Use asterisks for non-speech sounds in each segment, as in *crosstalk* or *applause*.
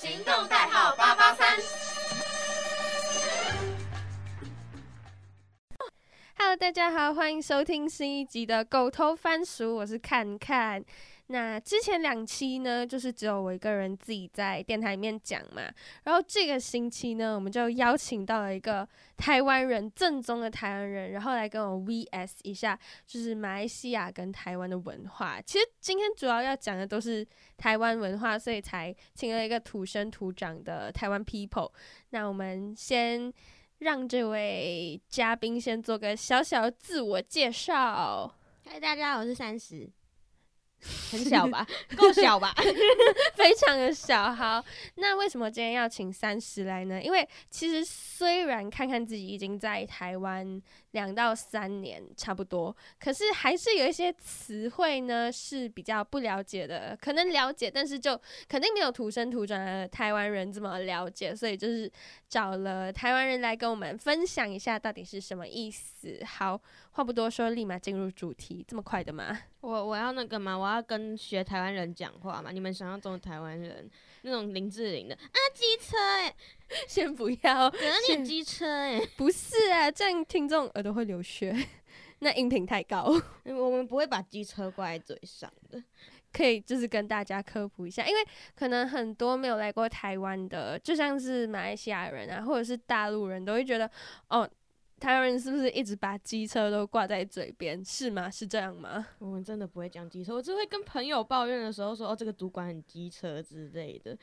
行动代号八八三。Hello，大家好，欢迎收听新一集的《狗头番薯》，我是看看。那之前两期呢，就是只有我一个人自己在电台里面讲嘛。然后这个星期呢，我们就邀请到了一个台湾人，正宗的台湾人，然后来跟我 VS 一下，就是马来西亚跟台湾的文化。其实今天主要要讲的都是台湾文化，所以才请了一个土生土长的台湾 people。那我们先。让这位嘉宾先做个小小的自我介绍。嗨，大家好，我是三十，*laughs* 很小吧，*laughs* 够小吧？*laughs* 非常的小。好，那为什么今天要请三十来呢？因为其实虽然看看自己已经在台湾两到三年差不多，可是还是有一些词汇呢是比较不了解的。可能了解，但是就肯定没有土生土长的台湾人这么了解，所以就是找了台湾人来跟我们分享一下到底是什么意思。好，话不多说，立马进入主题，这么快的吗？*laughs* 我我要那个吗？我要跟学台湾人讲话嘛？你们想象中的台湾人那种林志玲的啊，机车哎、*laughs* 先不要，可能你机车哎、不是啊，这样听众耳朵会流血，*laughs* 那音频太高。我们不会把机车挂在嘴上的。可以就是跟大家科普一下，因为可能很多没有来过台湾的，就像是马来西亚人啊，或者是大陆人都会觉得，哦，台湾人是不是一直把机车都挂在嘴边？是吗？是这样吗？我们真的不会讲机车，我只会跟朋友抱怨的时候说，哦，这个主管很机车之类的，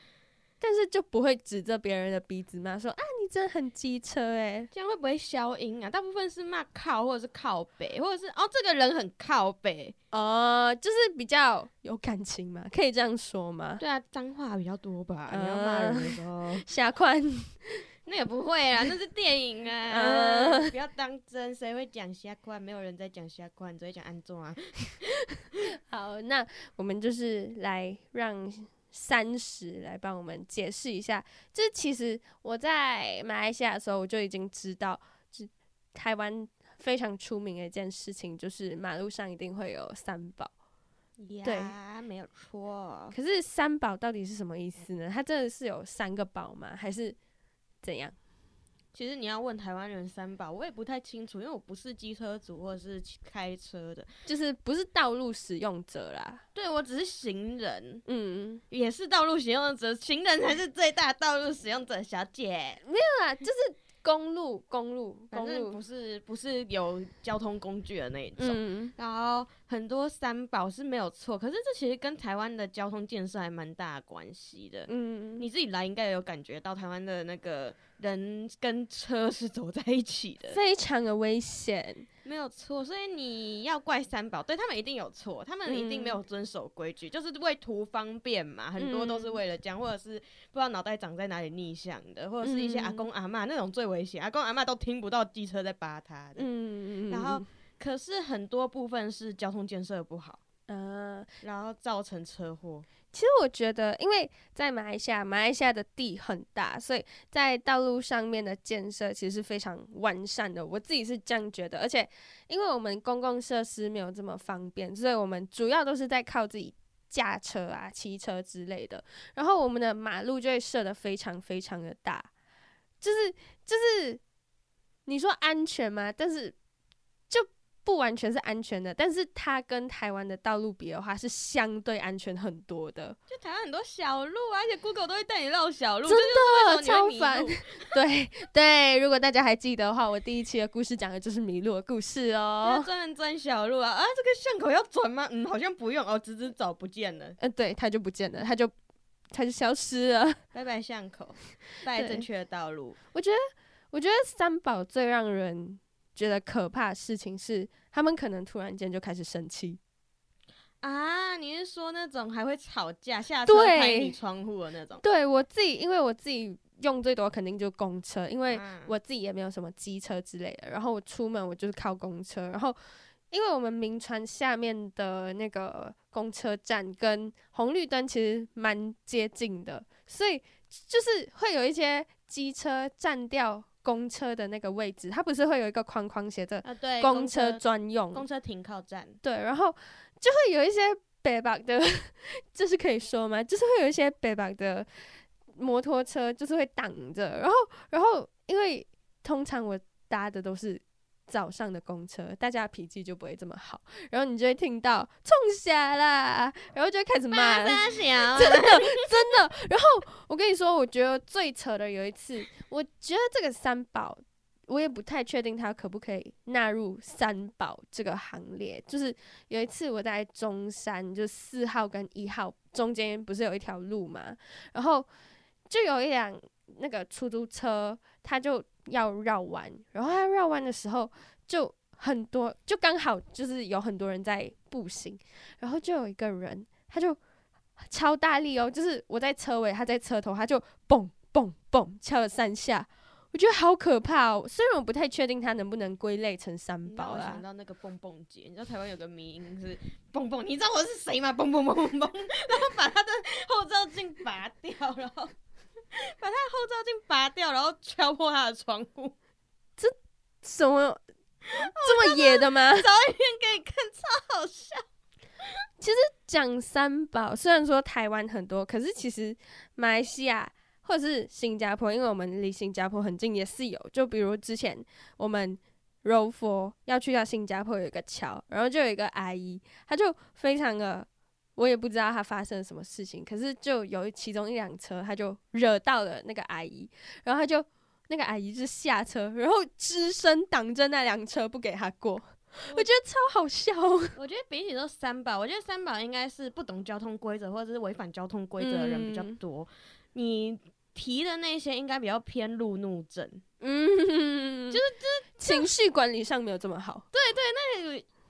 但是就不会指着别人的鼻子骂说啊，你真的很机车诶、*laughs* 这样会不会消音啊？大部分是骂靠或者是靠北，或者是哦，这个人很靠北。哦，就是比较有感情嘛，可以这样说吗？对啊，脏话比较多吧？嗯你要骂人的时候。*laughs* 瞎宽，那也不会啦，*laughs* 那是电影啊！嗯不要当真，谁会讲瞎款？没有人在讲瞎款，只会讲安坐啊。好，那我们就是来让三十来帮我们解释一下。就是其实我在马来西亚的时候，我就已经知道，就台湾非常出名的一件事情，就是马路上一定会有三宝。对呀，没有错。可是三宝到底是什么意思呢？它真的是有三个宝吗？还是怎样？其实你要问台湾人三宝，我也不太清楚，因为我不是机车族或者是开车的，就是不是道路使用者啦？对我只是行人，嗯，也是道路使用者，行人才是最大道路使用者，小姐。没有啊，就是公路，公路，公路反正不，是不是有交通工具的那一种。嗯，然后很多三宝是没有错，可是这其实跟台湾的交通建设还蛮大的关系的。嗯，你自己来应该有感觉到台湾的那个人跟车是走在一起的，非常的危险。没有错。所以你要怪三宝，对他们一定有错，他们一定没有遵守规矩，就是为图方便嘛，很多都是为了这样，或者是不知道脑袋长在哪里逆向的，或者是一些阿公阿嬷那种最危险，阿公阿妈都听不到机车在扒他的。嗯，然后可是很多部分是交通建设不好，呃，然后造成车祸。其实我觉得，因为在马来西亚，马来西亚的地很大，所以在道路上面的建设其实是非常完善的。我自己是这样觉得，而且因为我们公共设施没有这么方便，所以我们主要都是在靠自己驾车啊、骑车之类的。然后我们的马路就会设的非常非常的大，就是就是你说安全吗？但是就不完全是安全的，但是它跟台湾的道路比的话，是相对安全很多的。就台湾很多小路啊，而且 Google 都会带你绕小路，真的的超烦。*laughs* 对对，如果大家还记得的话，我第一期的故事讲的就是迷路的故事要哦。专门钻小路啊啊！这个巷口要转吗？嗯，好像不用哦，直直走不见了。呃，对，它就不见了，它就它就消失了。拜拜巷口，拜正确的道路。我觉得，我觉得三宝最让人觉得可怕的事情是，他们可能突然间就开始生气。啊，你是说那种还会吵架、下车对拍你窗户的那种？对我自己，因为我自己用最多肯定就公车，因为啊我自己也没有什么机车之类的。然后我出门我就是靠公车，然后因为我们名川下面的那个公车站跟红绿灯其实蛮接近的，所以就是会有一些机车占掉公车的那个位置，它不是会有一个框框写着啊，对，公车车专用，公车停靠站，对，然后就会有一些北北的，*laughs* 这是可以说吗？就是会有一些北北的摩托车就是会挡着，然后然后因为通常我搭的都是早上的公车，大家脾气就不会这么好，然后你就会听到冲下啦，然后就会开始骂。真的真的。然后我跟你说，我觉得最扯的有一次，我觉得这个三宝，我也不太确定它可不可以纳入三宝这个行列。就是有一次我在中山，就四号跟一号中间不是有一条路嘛，然后就有一辆那个出租车，他就要绕弯，然后他绕弯的时候就。很多就刚好就是有很多人在步行，然后就有一个人，他就超大力哦，就是我在车尾，他在车头，他就嘣嘣嘣敲了三下，我觉得好可怕哦。虽然我不太确定他能不能归类成三宝啦我想。到那个蹦蹦节，你知道台湾有个迷音是蹦蹦，你知道我是谁吗？蹦蹦蹦蹦蹦，*laughs* 然后把他的后照镜拔掉，然后把他的后照镜拔掉，然后敲破他的窗户，这什么这么野的吗？找一遍给你看，超好笑。其实讲三宝，虽然说台湾很多，可是其实马来西亚或者是新加坡，因为我们离新加坡很近，也是有。就比如之前我们 row four 要去到新加坡有一个桥，然后就有一个阿姨，她就非常的，我也不知道他发生了什么事情，可是就有其中一辆车，他就惹到了那个阿姨，然后他就那个阿姨就下车，然后只身挡着那辆车不给他过，我觉得超好笑哦。我觉得比起说三宝，我觉得三宝应该是不懂交通规则或者是违反交通规则的人比较嗯多。你提的那些应该比较偏路怒症。嗯，就是情绪管理上没有这么好。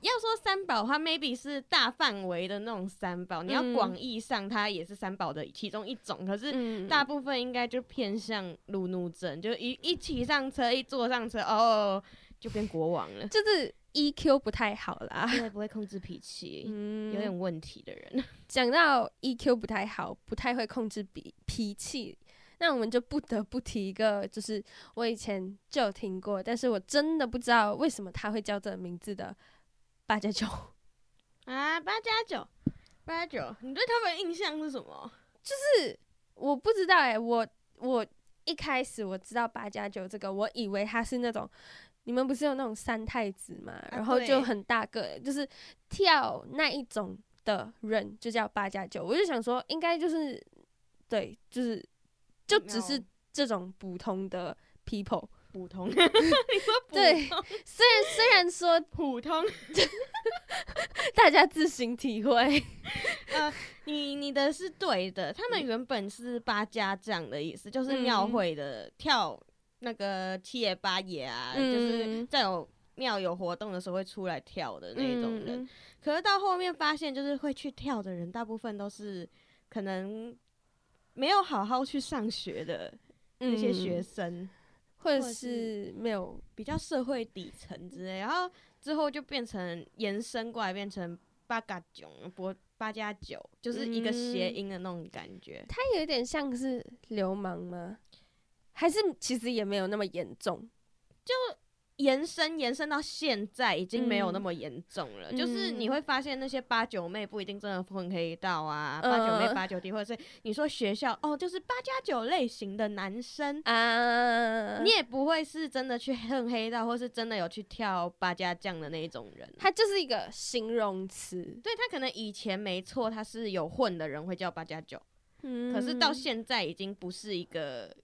要说三宝的话，maybe 是大范围的那种三宝，你要嗯广义上它也是三宝的其中一种，可是嗯，大部分应该就偏向路怒症，就一一骑上车，一坐上车，哦，就变国王了，就是 EQ 不太好啦。因为不会控制脾气，嗯，有点问题的人。讲到 EQ 不太好，不太会控制脾脾气，那我们就不得不提一个，就是我以前就有听过，但是我真的不知道为什么他会叫这个名字的八加九。啊，八加九，八加九，你对他们的印象是什么？就是我不知道哎、我我一开始我知道八加九这个，我以为他是那种你们不是有那种三太子嘛，然后就很大个，就是跳那一种的人就叫八加九，我就想说应该就是对，就是就只是这种普通的 people。普通，*laughs* 你说普对虽然虽然说普通，*laughs* 大家自行体会，*laughs* 呃，你你的是对的，他们原本是八家将的意思，就是庙嗯会的跳那个七爷八爷啊，就是嗯在有庙有活动的时候会出来跳的那种人。嗯可是到后面发现，就是会去跳的人，大部分都是可能没有好好去上学的那些学嗯生，或者是没有比较社会底层之类，然后之后就变成延伸过来，变成八嘎囧、八八加九，就是一个谐嗯音的那种感觉。它有点像是流氓吗？还是其实也没有那么严重？延伸延伸到现在已经没有嗯那么严重了，就是你会发现那些八九妹不一定真的混黑道啊，嗯八九妹八九弟，或者是你说学校哦，就是八加九类型的男生。啊，你也不会是真的去混黑道，或是真的有去跳八家将的那一种人。他就是一个形容词，对他可能以前没错，他是有混的人会叫八加九，嗯可是到现在已经不是一个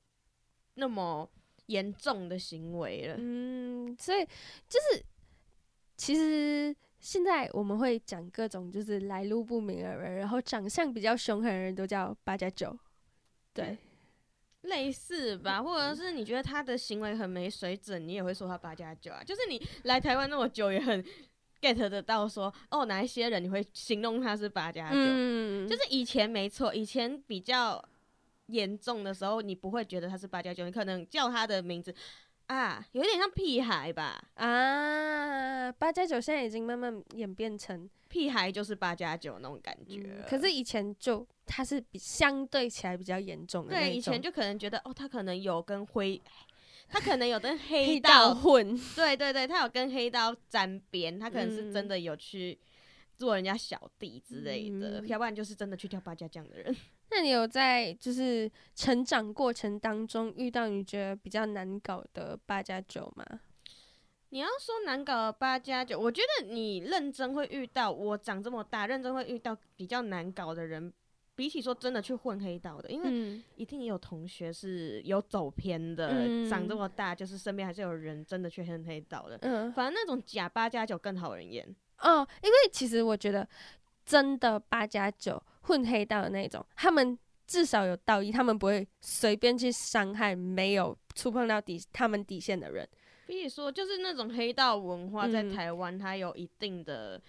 那么严重的行为了。嗯，所以就是其实现在我们会讲各种就是来路不明的人，然后长相比较凶狠的人都叫八加九，对，类似吧，或者是你觉得他的行为很没水准，你也会说他八加九啊。就是你来台湾那么久，也很 get 得到说，哦，哪一些人你会形容他是八加九？嗯，就是以前没错，以前比较严重的时候，你不会觉得他是八加九，你可能叫他的名字啊，有点像屁孩吧。啊，八加九现在已经慢慢演变成，屁孩就是八加九那种感觉、嗯可是以前就他是比相对起来比较严重的对，以前就可能觉得哦，他可能有跟灰，他可能有跟黑黑道道，混，对对对，他有跟黑道沾边，他可能是真嗯。的有去做人家小弟之类的，嗯。要不然就是真的去跳八家将的人。那你有在就是成长过程当中遇到你觉得比较难搞的八加九吗？你要说难搞的八加九，我觉得你认真会遇到，我长这么大认真会遇到比较难搞的人，比起说真的去混黑道的，因为嗯一定有同学是有走偏的，嗯长这么大就是身边还是有人真的去混黑道的，嗯反正那种假八加九更讨人厌。哦，因为其实我觉得真的八加九混黑道的那种，他们至少有道义，他们不会随便去伤害没有触碰到底他们底线的人。比如说，就是那种黑道文化在嗯台湾，它有一定的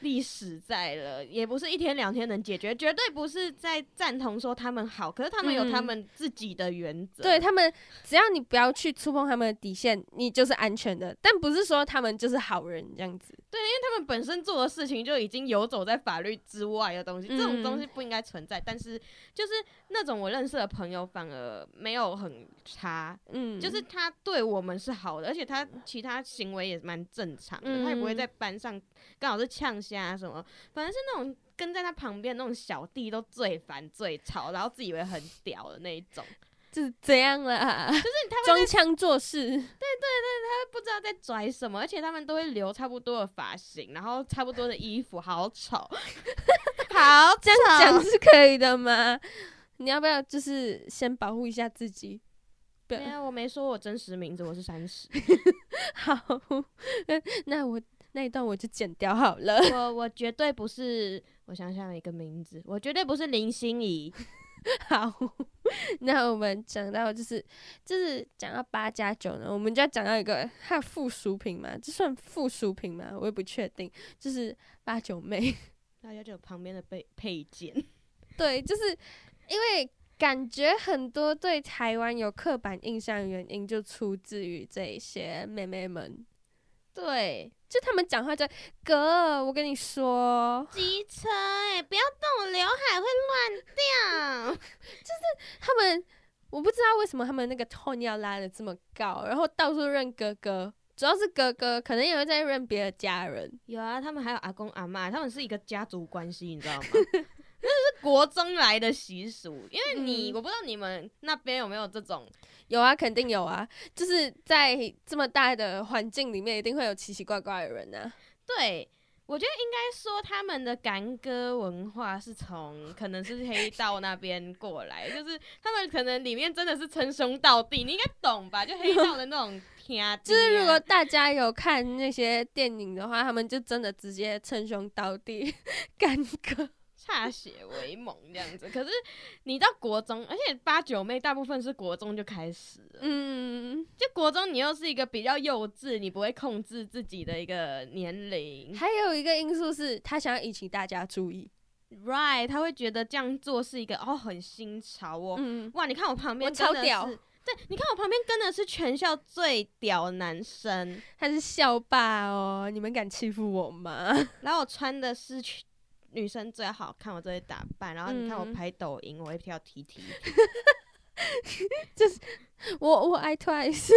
历史在了，也不是一天两天能解决，绝对不是在赞同说他们好，可是他们有他嗯们自己的原则。对他们，只要你不要去触碰他们的底线，你就是安全的。但不是说他们就是好人这样子。他们本身做的事情就已经游走在法律之外的东西，这种东嗯。西不应该存在。但是就是那种我认识的朋友反而没有很差，嗯，就是他对我们是好的，而且他其他行为也蛮正常的，他也不会嗯。在班上刚好是呛虾什么，反正是那种跟在他旁边那种小弟都最烦最吵，然后自以为很屌的那一种，就是这样啦，就是他们装腔作势。对对对，他不知道在拽什么，而且他们都会留差不多的发型，然后差不多的衣服，好丑，*laughs* 好这样讲是可以的吗？你要不要就是先保护一下自己？对啊，我没说我真实名字，我是三十。*laughs* 好，*laughs* 那我那一段我就剪掉好了。我我绝对不是，我想想一个名字，我绝对不是林心怡。*laughs* 好，那我们讲到就是就是讲到八加九呢，我们就要讲到一个它的附属品嘛，这算附属品吗？我也不确定，就是八九妹。*laughs* 八九九旁边的配配件，*laughs* 对，就是因为感觉很多对台湾有刻板印象的原因，就出自于这一些妹妹们，对，就他们讲话就哥，我跟你说，机车哎、不要动我刘海会乱掉。*laughs* 就是他们我不知道为什么他们那个 tone 要拉的这么高，然后到处认哥哥，主要是哥哥，可能也会在认别的家人。有啊，他们还有阿公阿妈，他们是一个家族关系，你知道吗？*laughs* 那是国中来的习俗，因为你、嗯我不知道你们那边有没有这种，有啊，肯定有啊，就是在这么大的环境里面，一定会有奇奇怪怪的人啊。对。我觉得应该说他们的干歌文化是从可能是黑道那边过来，就是他们可能里面真的是称兄道弟，你应该懂吧？就黑道的那种 *laughs* 天啊，就是如果大家有看那些电影的话，他们就真的直接称兄道弟，*laughs* 干哥。歃血为盟这样子。可是你到国中，而且八九妹大部分是国中就开始了，嗯，就国中你又是一个比较幼稚，你不会控制自己的一个年龄还有一个因素是他想要引起大家注意。，right？他会觉得这样做是一个哦很新潮哦。嗯，哇，你看我旁边我超屌，对，你看我旁边跟的是全校最屌的男生，他是校霸哦，你们敢欺负我吗？*laughs* 然后我穿的是全女生最好看，我最会打扮，然后你看我嗯拍抖音，我会跳 T T，*laughs* 就是我我爱 Twice，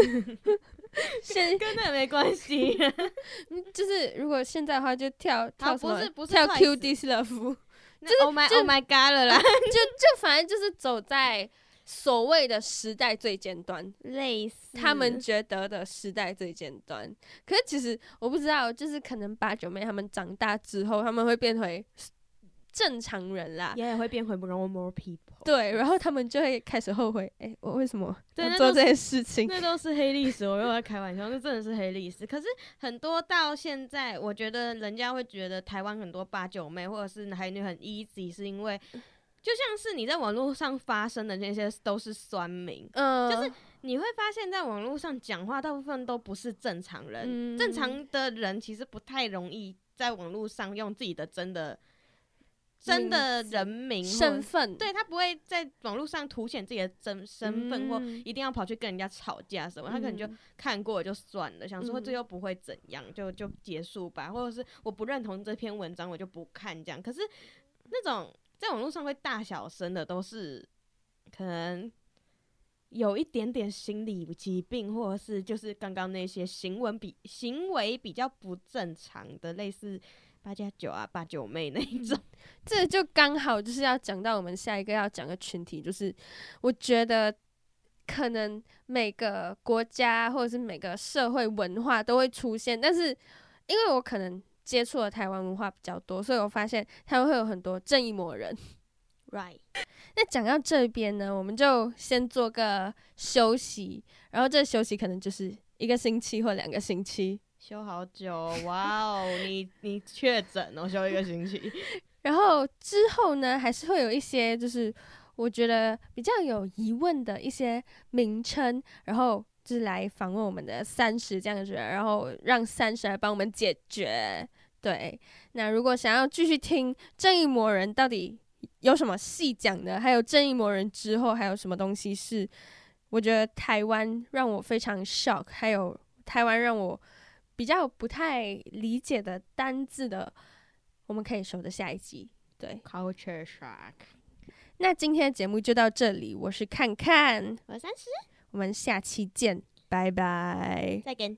*laughs* 现跟那没关系。*laughs* 就是如果现在的话就跳跳什么？不是不是跳 Q D Love，那 Oh my 就 Oh my God 了啦，就就反正就是走在所谓的时代最尖端。类似他们觉得的时代最尖端，可是其实我不知道，就是可能八九妹他们长大之后，他们会变回正常人啦。也会变回 normal people。对，然后他们就会开始后悔，哎、我为什么要做这些事情？那都是黑历史，我没有在开玩笑，那真的是黑历史。可是很多到现在，我觉得人家会觉得台湾很多八九妹或者是海女很 easy，是因为就像是你在网络上发生的那些都是酸民，嗯，就是你会发现在网络上讲话，大部分都不是正常人。嗯正常的人其实不太容易在网络上用自己的真的真的人名身份，对他不会在网络上凸显自己的真身份，或嗯一定要跑去跟人家吵架什么，他可能就嗯看过就算了，想说嗯这又不会怎样，就就结束吧，或者是我不认同这篇文章，我就不看这样。可是那种在网络上会大小声的，都是可能有一点点心理疾病，或者是就是刚刚那些行为比行为比较不正常的，类似八加九啊，八九妹那一种。这就刚好就是要讲到我们下一个要讲的群体，就是我觉得可能每个国家或者是每个社会文化都会出现，但是因为我可能接触了台湾文化比较多，所以我发现他们会有很多正义魔人。Right，那讲到这边呢，我们就先做个休息，然后这休息可能就是一个星期或两个星期，休好久，哇哦，你 *laughs* 你确诊哦，休一个星期。*laughs* 然后之后呢，还是会有一些就是我觉得比较有疑问的一些名称，然后就是来访问我们的三十这样子，然后让三十来帮我们解决。对，那如果想要继续听正义魔人到底有什么细讲的，还有正义魔人之后还有什么东西是我觉得台湾让我非常 shock，还有台湾让我比较不太理解的单字的，我们可以守着下一集。对，Culture shock。那今天的节目就到这里，我是看看，我三十，我们下期见，拜拜。再见。